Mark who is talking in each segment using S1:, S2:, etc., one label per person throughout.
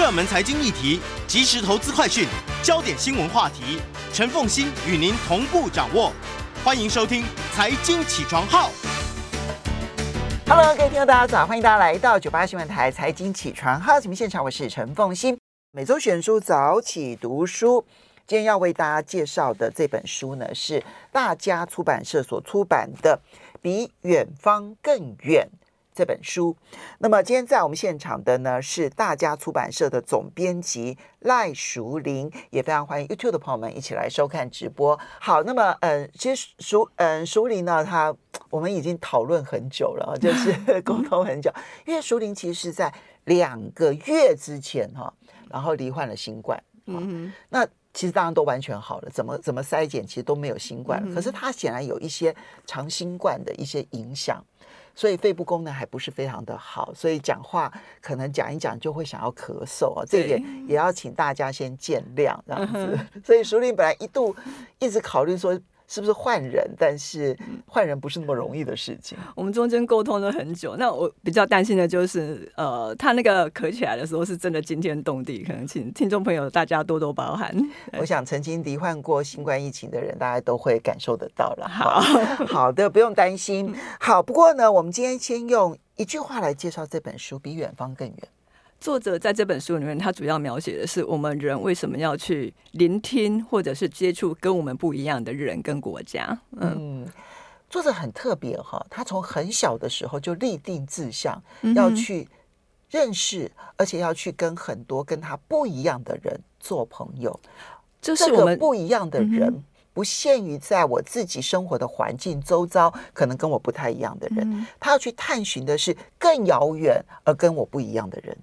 S1: 热门财经议题、即时投资快讯、焦点新闻话题，陈凤欣与您同步掌握。欢迎收听《财经起床号》。
S2: Hello，各位听众，大家早，欢迎大家来到九八新闻台《财经起床号》节目现场，我是陈凤欣。每周选书早起读书，今天要为大家介绍的这本书呢，是大家出版社所出版的《比远方更远》。这本书，那么今天在我们现场的呢是大家出版社的总编辑赖淑玲，也非常欢迎 YouTube 的朋友们一起来收看直播。好，那么嗯，其实淑嗯淑玲呢，她我们已经讨论很久了，就是 沟通很久，因为淑玲其实是在两个月之前哈，然后罹患了新冠，嗯，那其实当然都完全好了，怎么怎么筛检其实都没有新冠，可是她显然有一些长新冠的一些影响。所以肺部功能还不是非常的好，所以讲话可能讲一讲就会想要咳嗽啊，这一点也要请大家先见谅这样子。所以淑玲本来一度一直考虑说。是不是换人？但是换人不是那么容易的事情。
S3: 我们中间沟通了很久。那我比较担心的就是，呃，他那个咳起来的时候是真的惊天动地，可能请听众朋友大家多多包涵。
S2: 我想曾经罹患过新冠疫情的人，大家都会感受得到了。好好的，不用担心。好，不过呢，我们今天先用一句话来介绍这本书，比远方更远。
S3: 作者在这本书里面，他主要描写的是我们人为什么要去聆听，或者是接触跟我们不一样的人跟国家。嗯，
S2: 作者很特别哈，他从很小的时候就立定志向，要去认识，而且要去跟很多跟他不一样的人做朋友。这是我们不一样的人，不限于在我自己生活的环境周遭，可能跟我不太一样的人，他要去探寻的是更遥远而跟我不一样的人。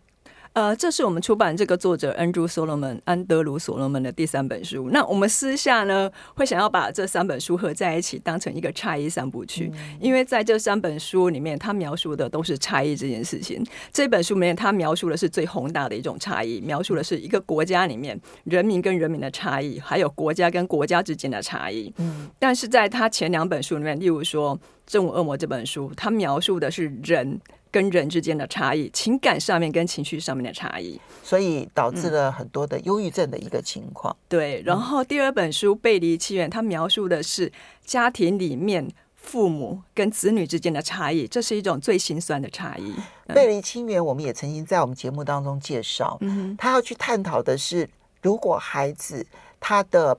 S3: 呃，这是我们出版这个作者 Andrew Solomon 安德鲁·所罗门的第三本书。那我们私下呢，会想要把这三本书合在一起，当成一个差异三部曲。嗯、因为在这三本书里面，他描述的都是差异这件事情。这本书里面，他描述的是最宏大的一种差异，描述的是一个国家里面人民跟人民的差异，还有国家跟国家之间的差异。嗯，但是在他前两本书里面，例如说《正午恶魔》这本书，它描述的是人。跟人之间的差异，情感上面跟情绪上面的差异，
S2: 所以导致了很多的忧郁症的一个情况。
S3: 嗯、对，然后第二本书《背离亲缘》，它描述的是家庭里面父母跟子女之间的差异，这是一种最心酸的差异。
S2: 嗯、背离亲缘，我们也曾经在我们节目当中介绍，嗯，他要去探讨的是，如果孩子他的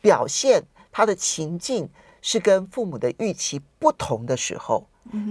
S2: 表现、他的情境是跟父母的预期不同的时候。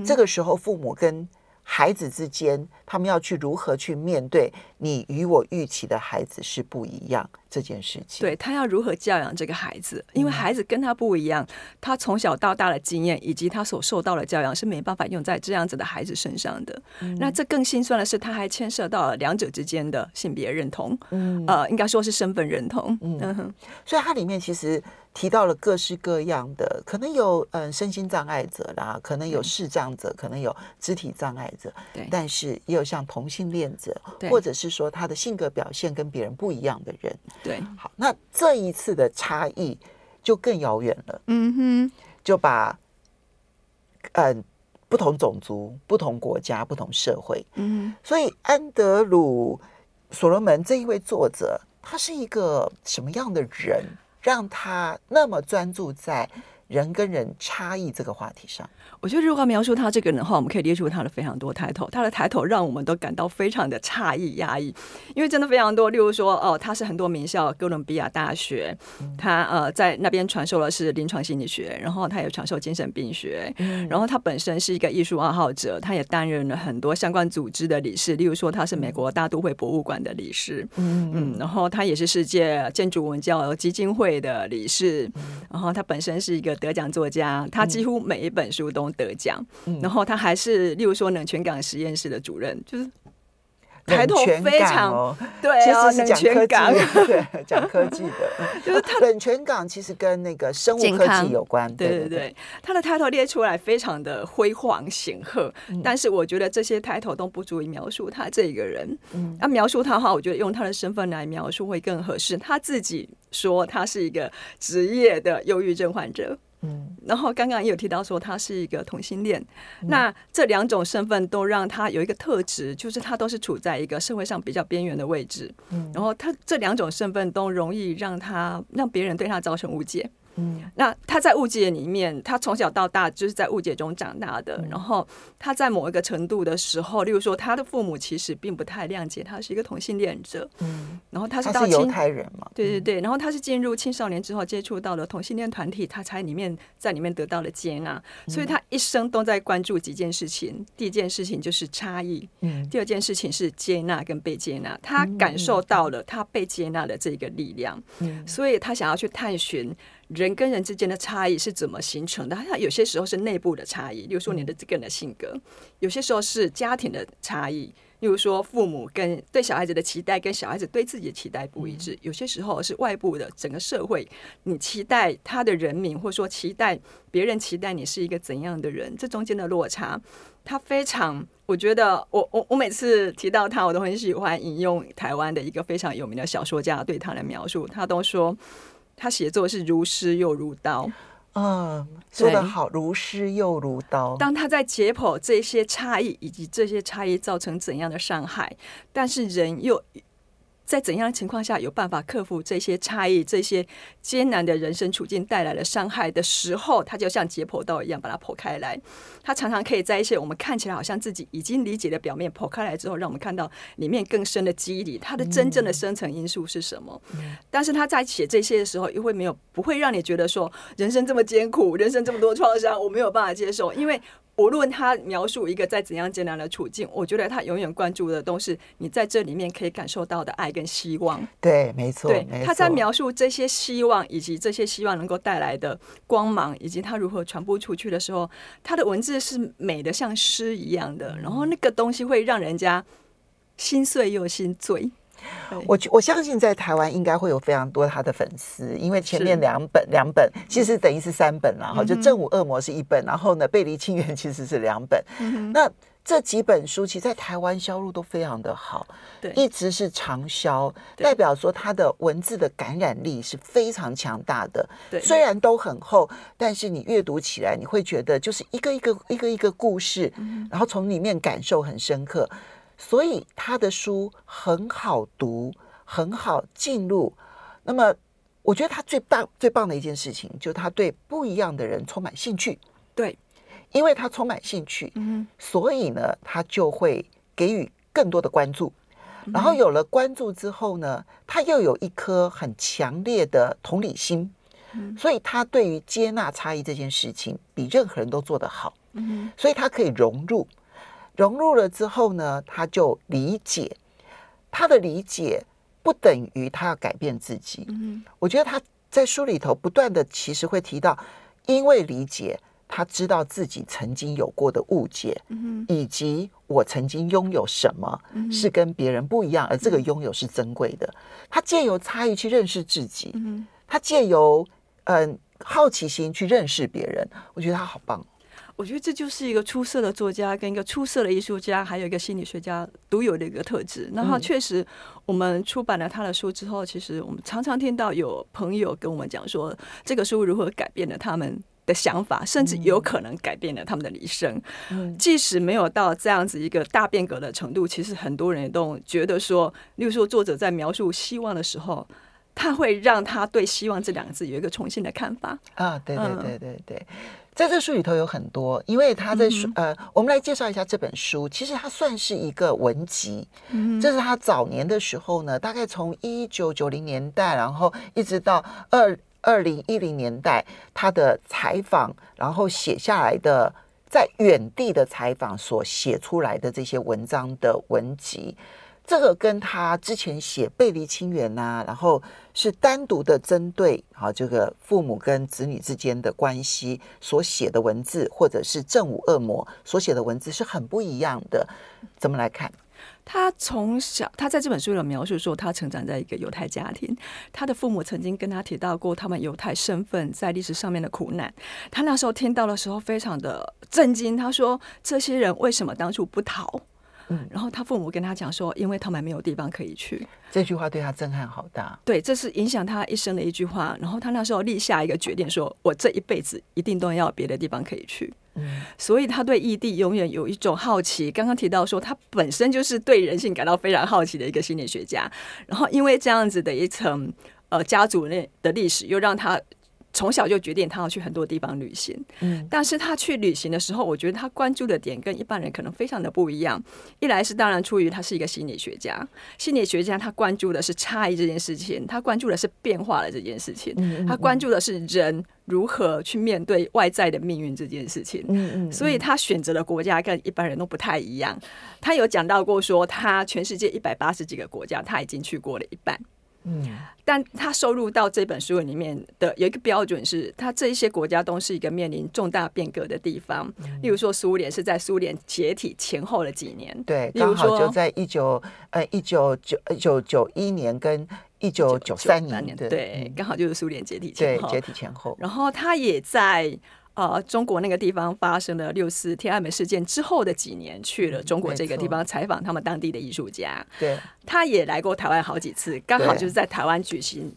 S2: 这个时候，父母跟孩子之间，他们要去如何去面对你与我预期的孩子是不一样这件事情。
S3: 对，他要如何教养这个孩子，因为孩子跟他不一样，他从小到大的经验以及他所受到的教养是没办法用在这样子的孩子身上的。嗯、那这更心酸的是，他还牵涉到了两者之间的性别认同，嗯，呃，应该说是身份认同。嗯，嗯，
S2: 所以它里面其实。提到了各式各样的，可能有嗯身心障碍者啦，可能有视障者，可能有肢体障碍者，对，但是也有像同性恋者，或者是说他的性格表现跟别人不一样的人，
S3: 对。
S2: 好，那这一次的差异就更遥远了，嗯哼，就把嗯不同种族、不同国家、不同社会，嗯哼，所以安德鲁·所罗门这一位作者，他是一个什么样的人？让他那么专注在人跟人差异这个话题上。
S3: 我觉得，如果描述他这个人的话，我们可以列出他的非常多抬头。他的抬头让我们都感到非常的诧异、压抑，因为真的非常多。例如说，哦，他是很多名校，哥伦比亚大学，他呃在那边传授的是临床心理学，然后他也传授精神病学，然后他本身是一个艺术爱好者，他也担任了很多相关组织的理事。例如说，他是美国大都会博物馆的理事，嗯嗯，然后他也是世界建筑文教基金会的理事，然后他本身是一个得奖作家，他几乎每一本书都。得奖，然后他还是，例如说冷泉港实验室的主任，就是抬头非常
S2: 哦，
S3: 对啊，冷泉港，
S2: 对，讲科技的，就是他冷泉港其实跟那个生物科技有关，
S3: 对对对，他的抬头列出来非常的辉煌显赫，但是我觉得这些抬头都不足以描述他这个人，嗯，啊描述他的话，我觉得用他的身份来描述会更合适。他自己说他是一个职业的忧郁症患者。嗯，然后刚刚也有提到说他是一个同性恋，嗯、那这两种身份都让他有一个特质，就是他都是处在一个社会上比较边缘的位置。嗯，然后他这两种身份都容易让他让别人对他造成误解。嗯，那他在误解里面，他从小到大就是在误解中长大的。嗯、然后他在某一个程度的时候，例如说他的父母其实并不太谅解他是一个同性恋者。嗯，然后他是到
S2: 犹太人嘛？
S3: 对对对，然后他是进入青少年之后接触到了同性恋团体，他才里面在里面得到了接纳。所以他一生都在关注几件事情。第一件事情就是差异，嗯，第二件事情是接纳跟被接纳。他感受到了他被接纳的这个力量，嗯，所以他想要去探寻。人跟人之间的差异是怎么形成的？它有些时候是内部的差异，例如说你的这个人的性格；有些时候是家庭的差异，例如说父母跟对小孩子的期待跟小孩子对自己的期待不一致；有些时候是外部的整个社会，你期待他的人民，或者说期待别人期待你是一个怎样的人，这中间的落差，他非常，我觉得我我我每次提到他，我都很喜欢引用台湾的一个非常有名的小说家对他的描述，他都说。他写作是如诗又如刀，
S2: 嗯，说得好，如诗又如刀。
S3: 当他在解剖这些差异，以及这些差异造成怎样的伤害，但是人又。在怎样的情况下有办法克服这些差异、这些艰难的人生处境带来的伤害的时候，他就像解剖刀一样把它剖开来。他常常可以在一些我们看起来好像自己已经理解的表面剖开来之后，让我们看到里面更深的机理，它的真正的深层因素是什么。但是他在写这些的时候，又会没有不会让你觉得说人生这么艰苦，人生这么多创伤，我没有办法接受，因为。无论他描述一个在怎样艰难的处境，我觉得他永远关注的都是你在这里面可以感受到的爱跟希望。
S2: 对，
S3: 没
S2: 错。对，
S3: 他在描述这些希望以及这些希望能够带来的光芒，以及他如何传播出去的时候，他的文字是美的像诗一样的，然后那个东西会让人家心碎又心醉。
S2: 我我相信在台湾应该会有非常多他的粉丝，因为前面两本两本其实等于是三本了哈，就《正午恶魔》是一本，然后呢，《背离清源》其实是两本。那这几本书其实在台湾销路都非常的好，对，一直是长销，代表说它的文字的感染力是非常强大的。对，虽然都很厚，但是你阅读起来你会觉得就是一个一个一个一个故事，然后从里面感受很深刻。所以他的书很好读，很好进入。那么，我觉得他最棒、最棒的一件事情，就是他对不一样的人充满兴趣。
S3: 对，
S2: 因为他充满兴趣，嗯，所以呢，他就会给予更多的关注。然后有了关注之后呢，他又有一颗很强烈的同理心，所以他对于接纳差异这件事情，比任何人都做得好。嗯，所以他可以融入。融入了之后呢，他就理解，他的理解不等于他要改变自己。嗯，我觉得他在书里头不断的其实会提到，因为理解，他知道自己曾经有过的误解，嗯，以及我曾经拥有什么是跟别人不一样，而这个拥有是珍贵的。他借由差异去认识自己，嗯，他借由嗯好奇心去认识别人，我觉得他好棒。
S3: 我觉得这就是一个出色的作家跟一个出色的艺术家，还有一个心理学家独有的一个特质。那他确实，我们出版了他的书之后，其实我们常常听到有朋友跟我们讲说，这个书如何改变了他们的想法，甚至有可能改变了他们的一生。即使没有到这样子一个大变革的程度，其实很多人都觉得说，例如说作者在描述希望的时候，他会让他对“希望”这两个字有一个重新的看法。
S2: 啊，对对对对对。在这书里头有很多，因为他在书呃，我们来介绍一下这本书。其实它算是一个文集，嗯，这是他早年的时候呢，大概从一九九零年代，然后一直到二二零一零年代，他的采访，然后写下来的在远地的采访所写出来的这些文章的文集。这个跟他之前写《背离清源》呐，然后是单独的针对啊这个父母跟子女之间的关系所写的文字，或者是《正午恶魔》所写的文字是很不一样的。怎么来看？
S3: 他从小，他在这本书里描述说，他成长在一个犹太家庭，他的父母曾经跟他提到过他们犹太身份在历史上面的苦难。他那时候听到的时候非常的震惊，他说：“这些人为什么当初不逃？”嗯，然后他父母跟他讲说，因为他们没有地方可以去。
S2: 这句话对他震撼好大。
S3: 对，这是影响他一生的一句话。然后他那时候立下一个决定说，说我这一辈子一定都要别的地方可以去。嗯，所以他对异地永远有一种好奇。刚刚提到说，他本身就是对人性感到非常好奇的一个心理学家。然后因为这样子的一层呃家族内的历史，又让他。从小就决定他要去很多地方旅行，嗯，但是他去旅行的时候，我觉得他关注的点跟一般人可能非常的不一样。一来是当然出于他是一个心理学家，心理学家他关注的是差异这件事情，他关注的是变化的这件事情，他关注的是人如何去面对外在的命运这件事情，嗯嗯，所以他选择的国家跟一般人都不太一样。他有讲到过说，他全世界一百八十几个国家，他已经去过了一半。嗯，但他收入到这本书里面的有一个标准是，他这一些国家都是一个面临重大变革的地方。例如说，苏联是在苏联解体前后的几年，
S2: 对，刚好就在一九呃一九九一九九一年跟一九九三年，
S3: 对，刚好就是苏联解体前后，
S2: 对，解体前后。
S3: 然后他也在。呃，中国那个地方发生了六四天安门事件之后的几年，去了中国这个地方采访他们当地的艺术家。
S2: 对，
S3: 他也来过台湾好几次，刚好就是在台湾举行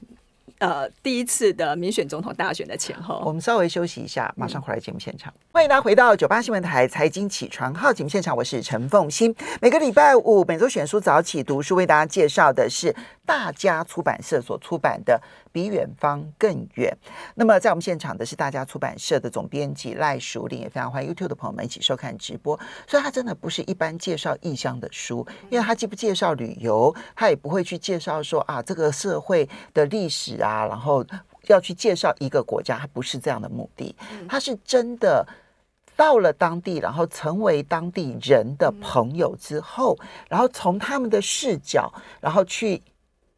S3: 呃第一次的民选总统大选的前后。
S2: 我们稍微休息一下，马上回来节目现场。嗯、欢迎大家回到九八新闻台财经起床号节目现场，我是陈凤欣。每个礼拜五每周选书早起读书，为大家介绍的是大家出版社所出版的。比远方更远。那么，在我们现场的是大家出版社的总编辑赖淑玲，也非常欢迎 YouTube 的朋友们一起收看直播。所以，他真的不是一般介绍异乡的书，因为他既不介绍旅游，他也不会去介绍说啊这个社会的历史啊，然后要去介绍一个国家，他不是这样的目的。他是真的到了当地，然后成为当地人的朋友之后，然后从他们的视角，然后去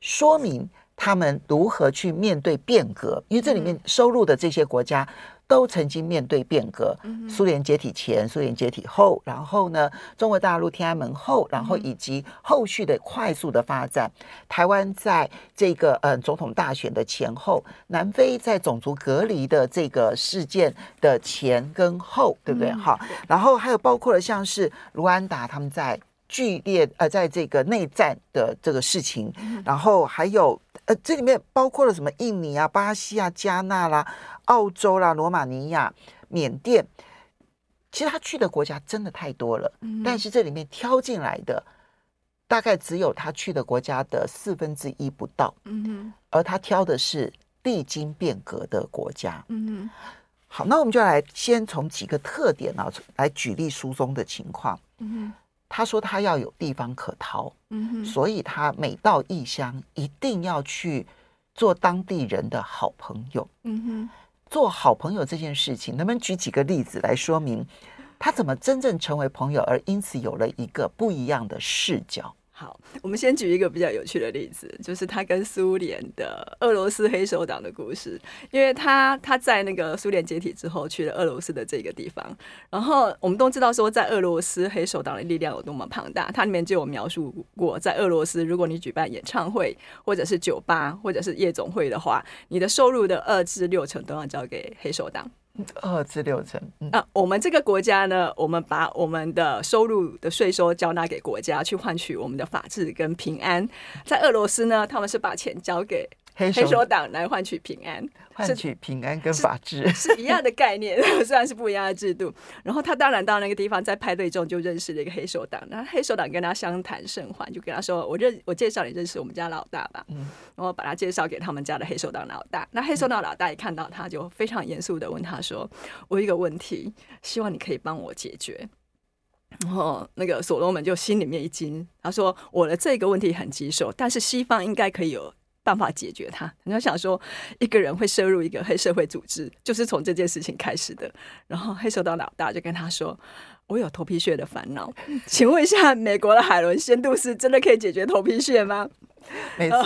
S2: 说明。他们如何去面对变革？因为这里面收入的这些国家都曾经面对变革。苏联解体前、苏联解体后，然后呢，中国大陆天安门后，然后以及后续的快速的发展。台湾在这个嗯总统大选的前后，南非在种族隔离的这个事件的前跟后，对不对？好，然后还有包括了像是卢安达他们在。剧烈呃，在这个内战的这个事情，然后还有呃，这里面包括了什么？印尼啊、巴西啊、加纳啦、澳洲啦、罗马尼亚、缅甸，其实他去的国家真的太多了。但是这里面挑进来的，大概只有他去的国家的四分之一不到。而他挑的是历经变革的国家。好，那我们就来先从几个特点啊来举例书中的情况。他说他要有地方可逃，嗯哼，所以他每到异乡一定要去做当地人的好朋友，嗯哼，做好朋友这件事情，能不能举几个例子来说明他怎么真正成为朋友，而因此有了一个不一样的视角？
S3: 好，我们先举一个比较有趣的例子，就是他跟苏联的俄罗斯黑手党的故事。因为他他在那个苏联解体之后去了俄罗斯的这个地方，然后我们都知道说，在俄罗斯黑手党的力量有多么庞大。它里面就有描述过，在俄罗斯，如果你举办演唱会，或者是酒吧，或者是夜总会的话，你的收入的二至六成都要交给黑手党。
S2: 二至六成。
S3: 嗯、啊，我们这个国家呢，我们把我们的收入的税收交纳给国家，去换取我们的法治跟平安。在俄罗斯呢，他们是把钱交给。黑手党来换取平安，
S2: 换取平安跟法治
S3: 是，一样的概念，虽然是不一样的制度。然后他当然到那个地方，在派对中就认识了一个黑手党。那黑手党跟他相谈甚欢，就跟他说：“我认我介绍你认识我们家老大吧。”嗯，然后把他介绍给他们家的黑手党老大。那黑手党老大一看到他，就非常严肃的问他说：“我有一个问题，希望你可以帮我解决。”然后那个所罗门就心里面一惊，他说：“我的这个问题很棘手，但是西方应该可以有。”办法解决它。你要想说，一个人会涉入一个黑社会组织，就是从这件事情开始的。然后黑手党老大就跟他说：“我有头皮屑的烦恼，请问一下，美国的海伦仙度是真的可以解决头皮屑吗？”
S2: 没错。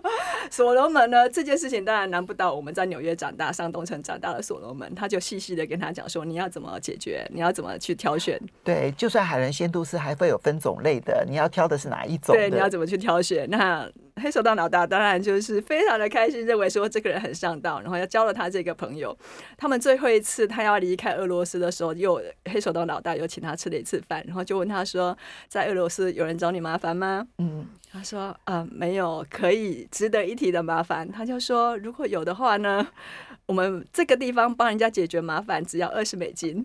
S3: 所罗门呢，这件事情当然难不倒我们在纽约长大、上东城长大的所罗门，他就细细的跟他讲说，你要怎么解决，你要怎么去挑选。
S2: 对，就算海伦仙度丝还会有分种类的，你要挑的是哪一种？
S3: 对，你要怎么去挑选？那黑手党老大当然就是非常的开心，认为说这个人很上道，然后要交了他这个朋友。他们最后一次他要离开俄罗斯的时候，又黑手党老大又请他吃了一次饭，然后就问他说，在俄罗斯有人找你麻烦吗？嗯。他说：“啊、呃，没有可以值得一提的麻烦。”他就说：“如果有的话呢，我们这个地方帮人家解决麻烦只要二十美金，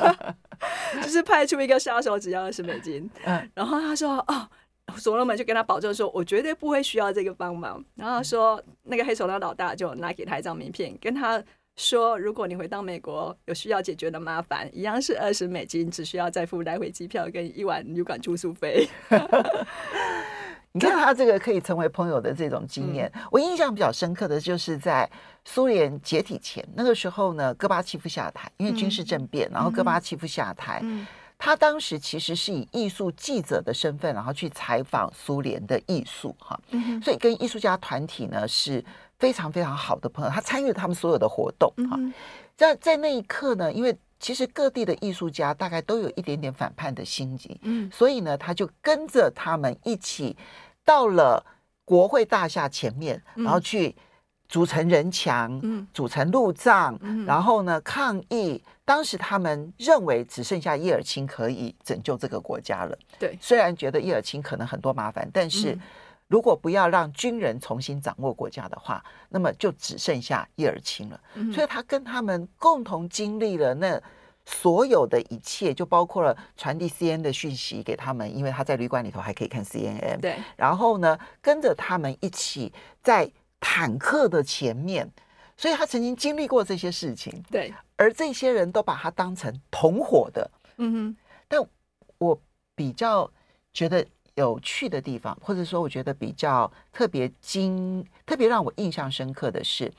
S3: 就是派出一个杀手只要二十美金。”然后他说：“哦，所罗门就跟他保证说，我绝对不会需要这个帮忙。”然后说那个黑手党老大就拿给他一张名片，跟他说：“如果你回到美国有需要解决的麻烦，一样是二十美金，只需要再付来回机票跟一晚旅馆住宿费。”
S2: 你看他这个可以成为朋友的这种经验，我印象比较深刻的就是在苏联解体前那个时候呢，戈巴契夫下台，因为军事政变，然后戈巴契夫下台，他当时其实是以艺术记者的身份，然后去采访苏联的艺术哈，所以跟艺术家团体呢是非常非常好的朋友，他参与了他们所有的活动哈，在在那一刻呢，因为其实各地的艺术家大概都有一点点反叛的心机，嗯，所以呢，他就跟着他们一起。到了国会大厦前面，然后去组成人墙，嗯、组成路障，嗯、然后呢抗议。当时他们认为只剩下叶尔钦可以拯救这个国家了。对，虽然觉得叶尔钦可能很多麻烦，但是如果不要让军人重新掌握国家的话，那么就只剩下叶尔钦了。嗯、所以他跟他们共同经历了那。所有的一切，就包括了传递 CNN 的讯息给他们，因为他在旅馆里头还可以看 CNN。对，然后呢，跟着他们一起在坦克的前面，所以他曾经经历过这些事情。对，而这些人都把他当成同伙的。嗯哼。但我比较觉得有趣的地方，或者说我觉得比较特别惊、特别让我印象深刻的是，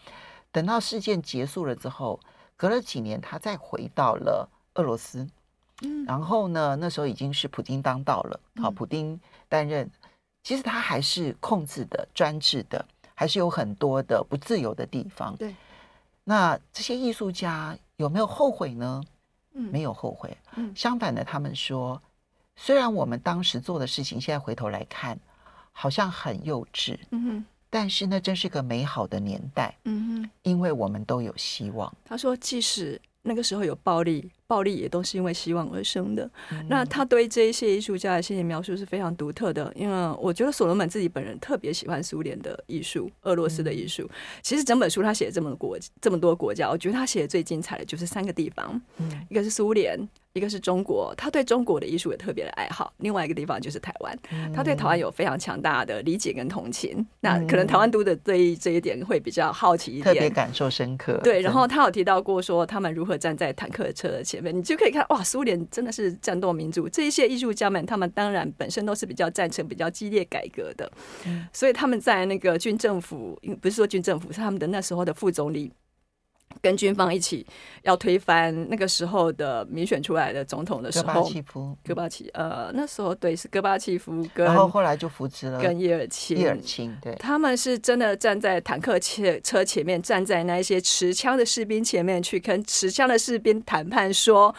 S2: 等到事件结束了之后。隔了几年，他再回到了俄罗斯，嗯，然后呢，那时候已经是普京当道了，好，普丁担任，其实他还是控制的、专制的，还是有很多的不自由的地方。对，那这些艺术家有没有后悔呢？嗯，没有后悔。嗯，相反的，他们说，虽然我们当时做的事情，现在回头来看，好像很幼稚。嗯哼。但是那真是个美好的年代，嗯哼，因为我们都有希望。
S3: 他说，即使那个时候有暴力，暴力也都是因为希望而生的。嗯、那他对这一些艺术家的心理描述是非常独特的，因为我觉得所罗门自己本人特别喜欢苏联的艺术、俄罗斯的艺术。嗯、其实整本书他写了这么国这么多国家，我觉得他写的最精彩的就是三个地方，嗯、一个是苏联。一个是中国，他对中国的艺术也特别的爱好；另外一个地方就是台湾，他对台湾有非常强大的理解跟同情。嗯、那可能台湾读者对这一点会比较好奇一点，
S2: 特别感受深刻。
S3: 对，然后他有提到过说他们如何站在坦克车的前面，你就可以看哇，苏联真的是战斗民族。这一些艺术家们，他们当然本身都是比较赞成比较激烈改革的，嗯、所以他们在那个军政府，不是说军政府，是他们的那时候的副总理。跟军方一起要推翻那个时候的民选出来的总统的时候，戈巴契夫，戈巴契，呃，那时候对是戈巴契夫跟，
S2: 然后后来就扶持了
S3: 跟叶尔钦，
S2: 叶尔钦，对，
S3: 他们是真的站在坦克车车前面，站在那一些持枪的士兵前面去跟持枪的士兵谈判，说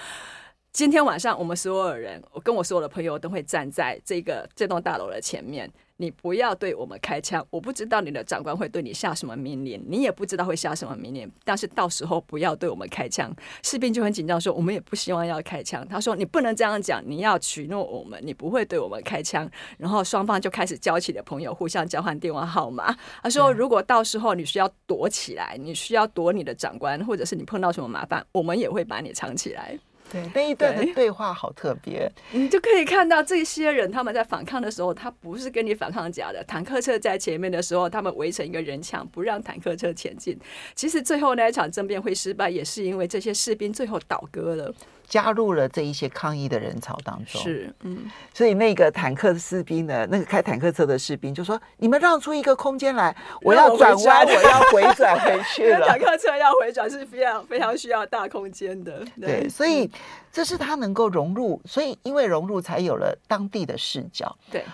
S3: 今天晚上我们所有人，我跟我所有的朋友都会站在这个这栋大楼的前面。你不要对我们开枪，我不知道你的长官会对你下什么命令，你也不知道会下什么命令。但是到时候不要对我们开枪。士兵就很紧张说：“我们也不希望要开枪。”他说：“你不能这样讲，你要许诺我们，你不会对我们开枪。”然后双方就开始交起了朋友，互相交换电话号码。他说：“如果到时候你需要躲起来，你需要躲你的长官，或者是你碰到什么麻烦，我们也会把你藏起来。”
S2: 对，那一段的对话好特别，
S3: 你就可以看到这些人他们在反抗的时候，他不是跟你反抗假的。坦克车在前面的时候，他们围成一个人墙，不让坦克车前进。其实最后那一场政变会失败，也是因为这些士兵最后倒戈了。
S2: 加入了这一些抗议的人潮当中，
S3: 是，嗯，
S2: 所以那个坦克士兵呢，那个开坦克车的士兵就说：“你们让出一个空间来，我要转弯，我要回转回去了。”
S3: 坦克车要回转是非常非常需要大空间的，
S2: 对，对，所以这是他能够融入，所以因为融入才有了当地的视角，对。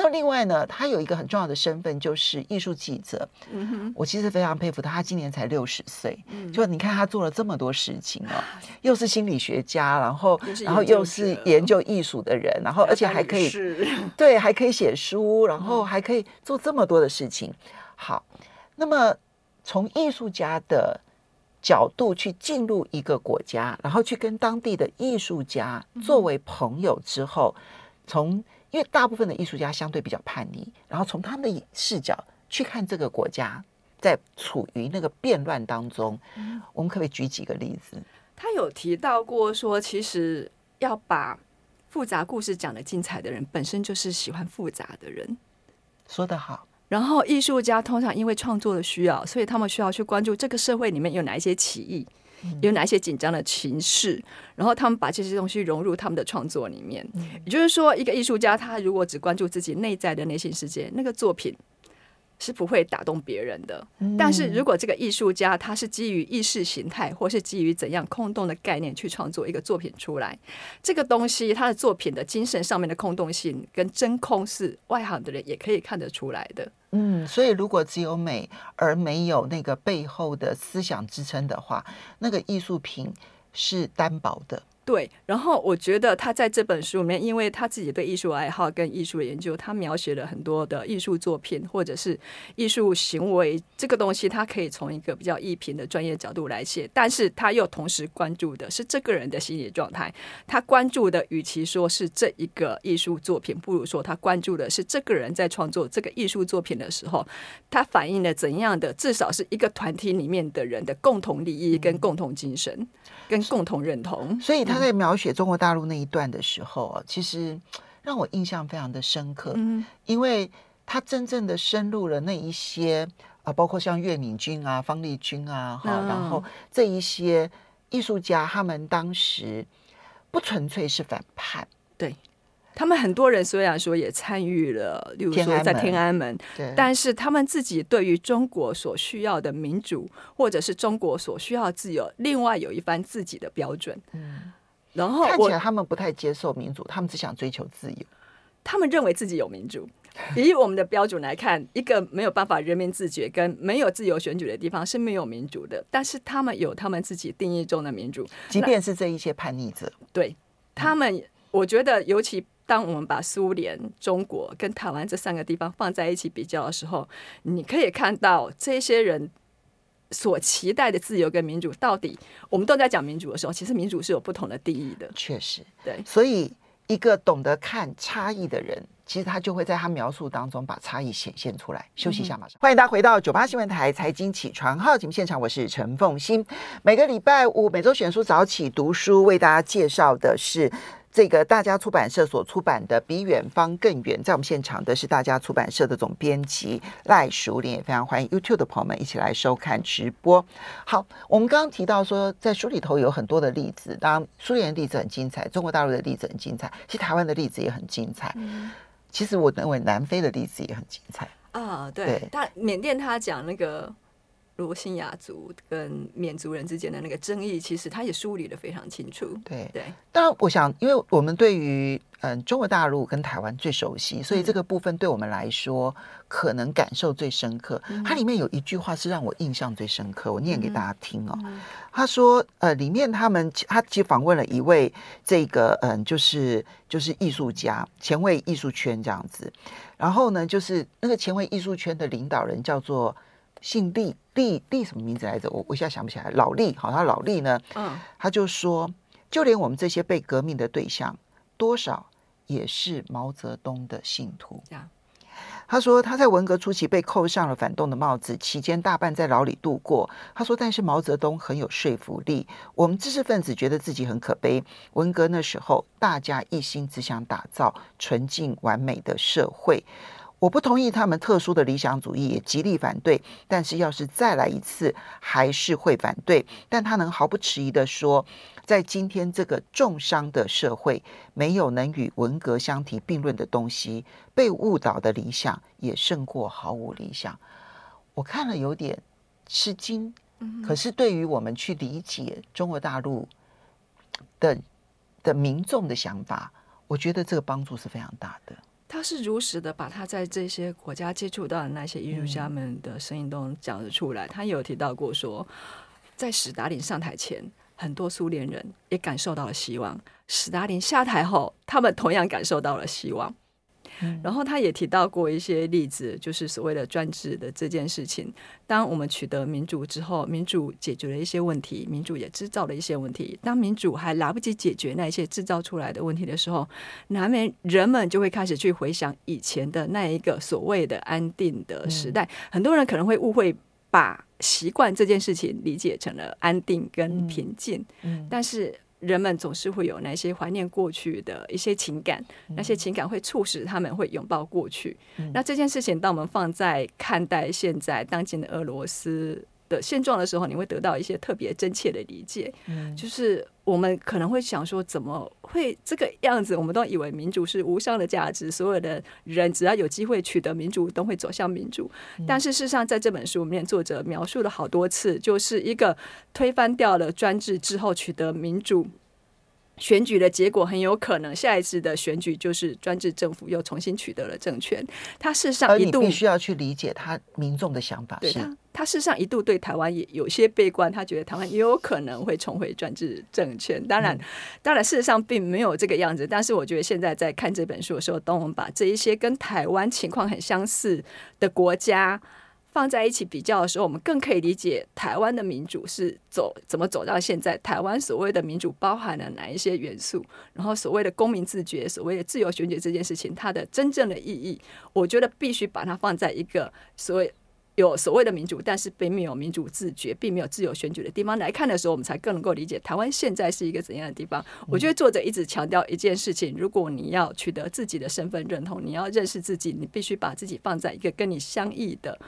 S2: 那另外呢，他有一个很重要的身份，就是艺术记者。我其实非常佩服他，他今年才六十岁，嗯、就你看他做了这么多事情哦，又是心理学家，然后然后又是研究艺术的人，然后而且还可以 对，还可以写书，然后还可以做这么多的事情。好，那么从艺术家的角度去进入一个国家，然后去跟当地的艺术家作为朋友之后，从因为大部分的艺术家相对比较叛逆，然后从他们的视角去看这个国家在处于那个变乱当中，嗯、我们可不可以举几个例子？
S3: 他有提到过说，其实要把复杂故事讲得精彩的人，本身就是喜欢复杂的人。
S2: 说得好。
S3: 然后艺术家通常因为创作的需要，所以他们需要去关注这个社会里面有哪一些歧义。有哪些紧张的情势，然后他们把这些东西融入他们的创作里面。也就是说，一个艺术家他如果只关注自己内在的内心世界，那个作品是不会打动别人的。但是如果这个艺术家他是基于意识形态，或是基于怎样空洞的概念去创作一个作品出来，这个东西他的作品的精神上面的空洞性跟真空是外行的人也可以看得出来的。
S2: 嗯，所以如果只有美而没有那个背后的思想支撑的话，那个艺术品是单薄的。
S3: 对，然后我觉得他在这本书里面，因为他自己对艺术爱好跟艺术的研究，他描写了很多的艺术作品或者是艺术行为这个东西，他可以从一个比较艺评的专业角度来写，但是他又同时关注的是这个人的心理状态。他关注的与其说是这一个艺术作品，不如说他关注的是这个人在创作这个艺术作品的时候，他反映了怎样的，至少是一个团体里面的人的共同利益跟共同精神。跟共同认同，
S2: 所以他在描写中国大陆那一段的时候，嗯、其实 让我印象非常的深刻，嗯，因为他真正的深入了那一些啊，包括像岳敏君啊、方力钧啊，哈、嗯，然后这一些艺术家，他们当时不纯粹是反叛，
S3: 对。他们很多人虽然说也参与了，例如说在天安门，
S2: 对，
S3: 但是他们自己对于中国所需要的民主，或者是中国所需要的自由，另外有一番自己的标准。嗯，然后
S2: 看起来他们不太接受民主，他们只想追求自由。
S3: 他们认为自己有民主。以我们的标准来看，一个没有办法人民自觉跟没有自由选举的地方是没有民主的。但是他们有他们自己定义中的民主，
S2: 即便是这一些叛逆者，
S3: 对他们，嗯、我觉得尤其。当我们把苏联、中国跟台湾这三个地方放在一起比较的时候，你可以看到这些人所期待的自由跟民主，到底我们都在讲民主的时候，其实民主是有不同的定义的。
S2: 确实，
S3: 对。
S2: 所以，一个懂得看差异的人，其实他就会在他描述当中把差异显现出来。休息一下，马上、嗯、欢迎大家回到九八新闻台财经起床号节目现场，我是陈凤欣。每个礼拜五每周选书早起读书，为大家介绍的是。这个大家出版社所出版的《比远方更远》，在我们现场的是大家出版社的总编辑赖淑玲，也非常欢迎 YouTube 的朋友们一起来收看直播。好，我们刚刚提到说，在书里头有很多的例子，当然苏联的例子很精彩，中国大陆的例子很精彩，其实台湾的例子也很精彩。嗯、其实我认为南非的例子也很精彩
S3: 啊。对，他缅甸他讲那个。罗兴亚族跟缅族人之间的那个争议，其实他也梳理的非常清楚。
S2: 对
S3: 对，
S2: 当然，我想，因为我们对于嗯中国大陆跟台湾最熟悉，所以这个部分对我们来说可能感受最深刻。嗯、它里面有一句话是让我印象最深刻，我念给大家听哦。嗯、他说，呃，里面他们他其实访问了一位这个嗯，就是就是艺术家，前卫艺术圈这样子。然后呢，就是那个前卫艺术圈的领导人叫做。姓厉，厉厉什么名字来着？我我现在想不起来。老厉，好，他老厉呢，嗯，他就说，就连我们这些被革命的对象，多少也是毛泽东的信徒。他说他在文革初期被扣上了反动的帽子，期间大半在牢里度过。他说，但是毛泽东很有说服力。我们知识分子觉得自己很可悲。文革那时候，大家一心只想打造纯净完美的社会。我不同意他们特殊的理想主义，也极力反对。但是，要是再来一次，还是会反对。但他能毫不迟疑地说，在今天这个重伤的社会，没有能与文革相提并论的东西。被误导的理想，也胜过毫无理想。我看了有点吃惊。可是，对于我们去理解中国大陆的的民众的想法，我觉得这个帮助是非常大的。
S3: 他是如实的把他在这些国家接触到的那些艺术家们的声音都讲了出来。嗯、他有提到过说，在史达林上台前，很多苏联人也感受到了希望；史达林下台后，他们同样感受到了希望。然后他也提到过一些例子，就是所谓的专制的这件事情。当我们取得民主之后，民主解决了一些问题，民主也制造了一些问题。当民主还来不及解决那些制造出来的问题的时候，难免人们就会开始去回想以前的那一个所谓的安定的时代。很多人可能会误会，把习惯这件事情理解成了安定跟平静。但是。人们总是会有那些怀念过去的一些情感，那些情感会促使他们会拥抱过去。那这件事情，当我们放在看待现在当今的俄罗斯的现状的时候，你会得到一些特别真切的理解。嗯，就是我们可能会想说，怎么会这个样子？我们都以为民主是无上的价值，所有的人只要有机会取得民主，都会走向民主。但是事实上，在这本书里面，作者描述了好多次，就是一个推翻掉了专制之后取得民主。选举的结果很有可能，下一次的选举就是专制政府又重新取得了政权。他事实上一度
S2: 必须要去理解他民众的想法。
S3: 对他，他事实上一度对台湾也有些悲观，他觉得台湾也有可能会重回专制政权。当然，当然事实上并没有这个样子。但是我觉得现在在看这本书的时候，当我们把这一些跟台湾情况很相似的国家。放在一起比较的时候，我们更可以理解台湾的民主是走怎么走到现在。台湾所谓的民主包含了哪一些元素？然后所谓的公民自觉、所谓的自由选举这件事情，它的真正的意义，我觉得必须把它放在一个所谓。有所谓的民主，但是并没有民主自觉，并没有自由选举的地方来看的时候，我们才更能够理解台湾现在是一个怎样的地方。我觉得作者一直强调一件事情：如果你要取得自己的身份认同，你要认识自己，你必须把自己放在一个跟你相异的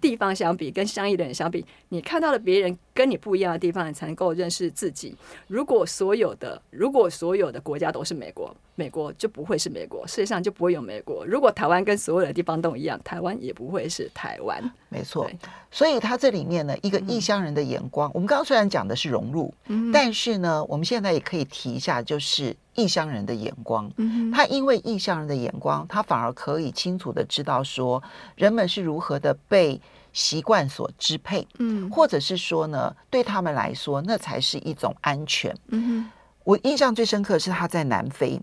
S3: 地方相比，跟相异的人相比，你看到了别人跟你不一样的地方，你才能够认识自己。如果所有的如果所有的国家都是美国，美国就不会是美国，世界上就不会有美国。如果台湾跟所有的地方都一样，台湾也不会是台湾。
S2: 没错，所以他这里面呢，一个异乡人的眼光，嗯、我们刚刚虽然讲的是融入，嗯、但是呢，我们现在也可以提一下，就是异乡人的眼光。嗯、他因为异乡人的眼光，他反而可以清楚的知道说，人们是如何的被习惯所支配，嗯，或者是说呢，对他们来说，那才是一种安全。嗯，我印象最深刻的是他在南非，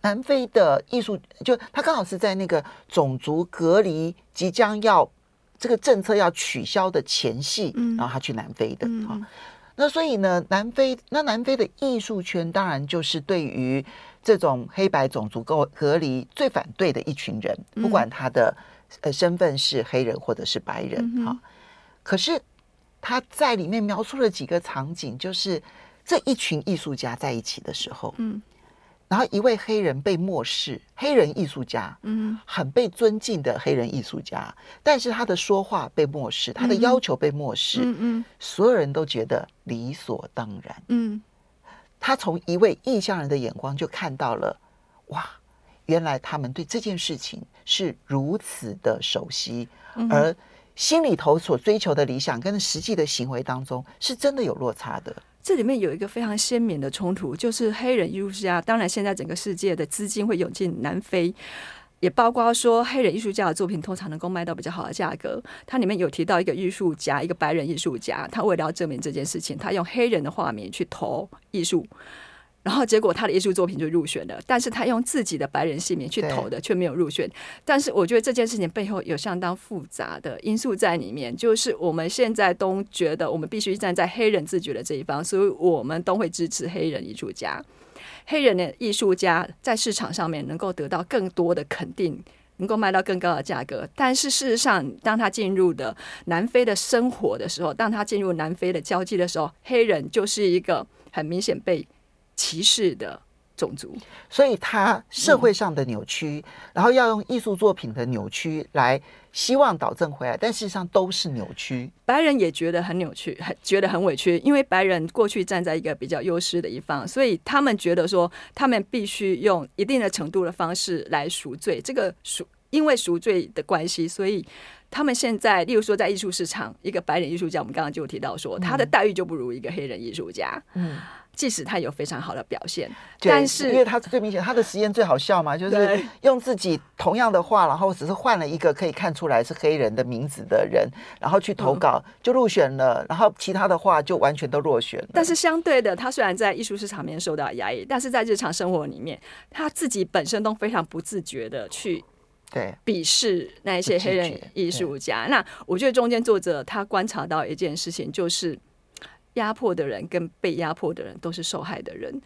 S2: 南非的艺术，就他刚好是在那个种族隔离即将要。这个政策要取消的前夕，然后他去南非的啊、嗯，那所以呢，南非那南非的艺术圈当然就是对于这种黑白种族隔隔离最反对的一群人，不管他的呃身份是黑人或者是白人哈、嗯。可是他在里面描述了几个场景，就是这一群艺术家在一起的时候，嗯。然后一位黑人被漠视，黑人艺术家，嗯，很被尊敬的黑人艺术家，但是他的说话被漠视，他的要求被漠视，嗯嗯，所有人都觉得理所当然，嗯，他从一位异乡人的眼光就看到了，哇，原来他们对这件事情是如此的熟悉，而心里头所追求的理想跟实际的行为当中是真的有落差的。
S3: 这里面有一个非常鲜明的冲突，就是黑人艺术家。当然，现在整个世界的资金会涌进南非，也包括说黑人艺术家的作品通常能够卖到比较好的价格。它里面有提到一个艺术家，一个白人艺术家，他为了要证明这件事情，他用黑人的画面去投艺术。然后结果他的艺术作品就入选了，但是他用自己的白人姓名去投的却没有入选。但是我觉得这件事情背后有相当复杂的因素在里面，就是我们现在都觉得我们必须站在黑人自觉的这一方，所以我们都会支持黑人艺术家。黑人的艺术家在市场上面能够得到更多的肯定，能够卖到更高的价格。但是事实上，当他进入的南非的生活的时候，当他进入南非的交际的时候，黑人就是一个很明显被歧视的种族，
S2: 所以他社会上的扭曲，嗯、然后要用艺术作品的扭曲来希望导正回来，但事实上都是扭曲。
S3: 白人也觉得很扭曲，很 觉得很委屈，因为白人过去站在一个比较优势的一方，所以他们觉得说，他们必须用一定的程度的方式来赎罪。这个赎因为赎罪的关系，所以他们现在，例如说在艺术市场，一个白人艺术家，我们刚刚就提到说，他的待遇就不如一个黑人艺术家。嗯。即使他有非常好的表现，但是
S2: 因为他最明显，他的实验最好笑嘛，就是用自己同样的话，然后只是换了一个可以看出来是黑人的名字的人，然后去投稿就入选了，然后其他的话就完全都落选了。
S3: 但是相对的，他虽然在艺术市场面受到压抑，但是在日常生活里面，他自己本身都非常不自觉的去对鄙视那一些黑人艺术家。那我觉得中间作者他观察到一件事情就是。压迫的人跟被压迫的人都是受害的人。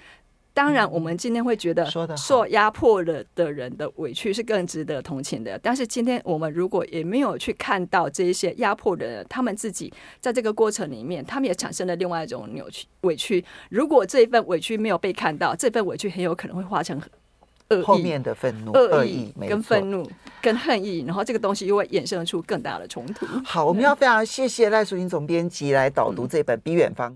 S3: 当然，我们今天会觉得受压迫了的人的委屈是更值得同情的。但是，今天我们如果也没有去看到这一些压迫的人，他们自己在这个过程里面，他们也产生了另外一种扭曲委屈。如果这一份委屈没有被看到，这份委屈很有可能会化成恶意、
S2: 后面的愤怒、
S3: 恶意跟愤怒跟恨意，然后这个东西又会衍生出更大的冲突。
S2: 好，我们要非常谢谢赖淑英总编辑来导读这本《比远方》。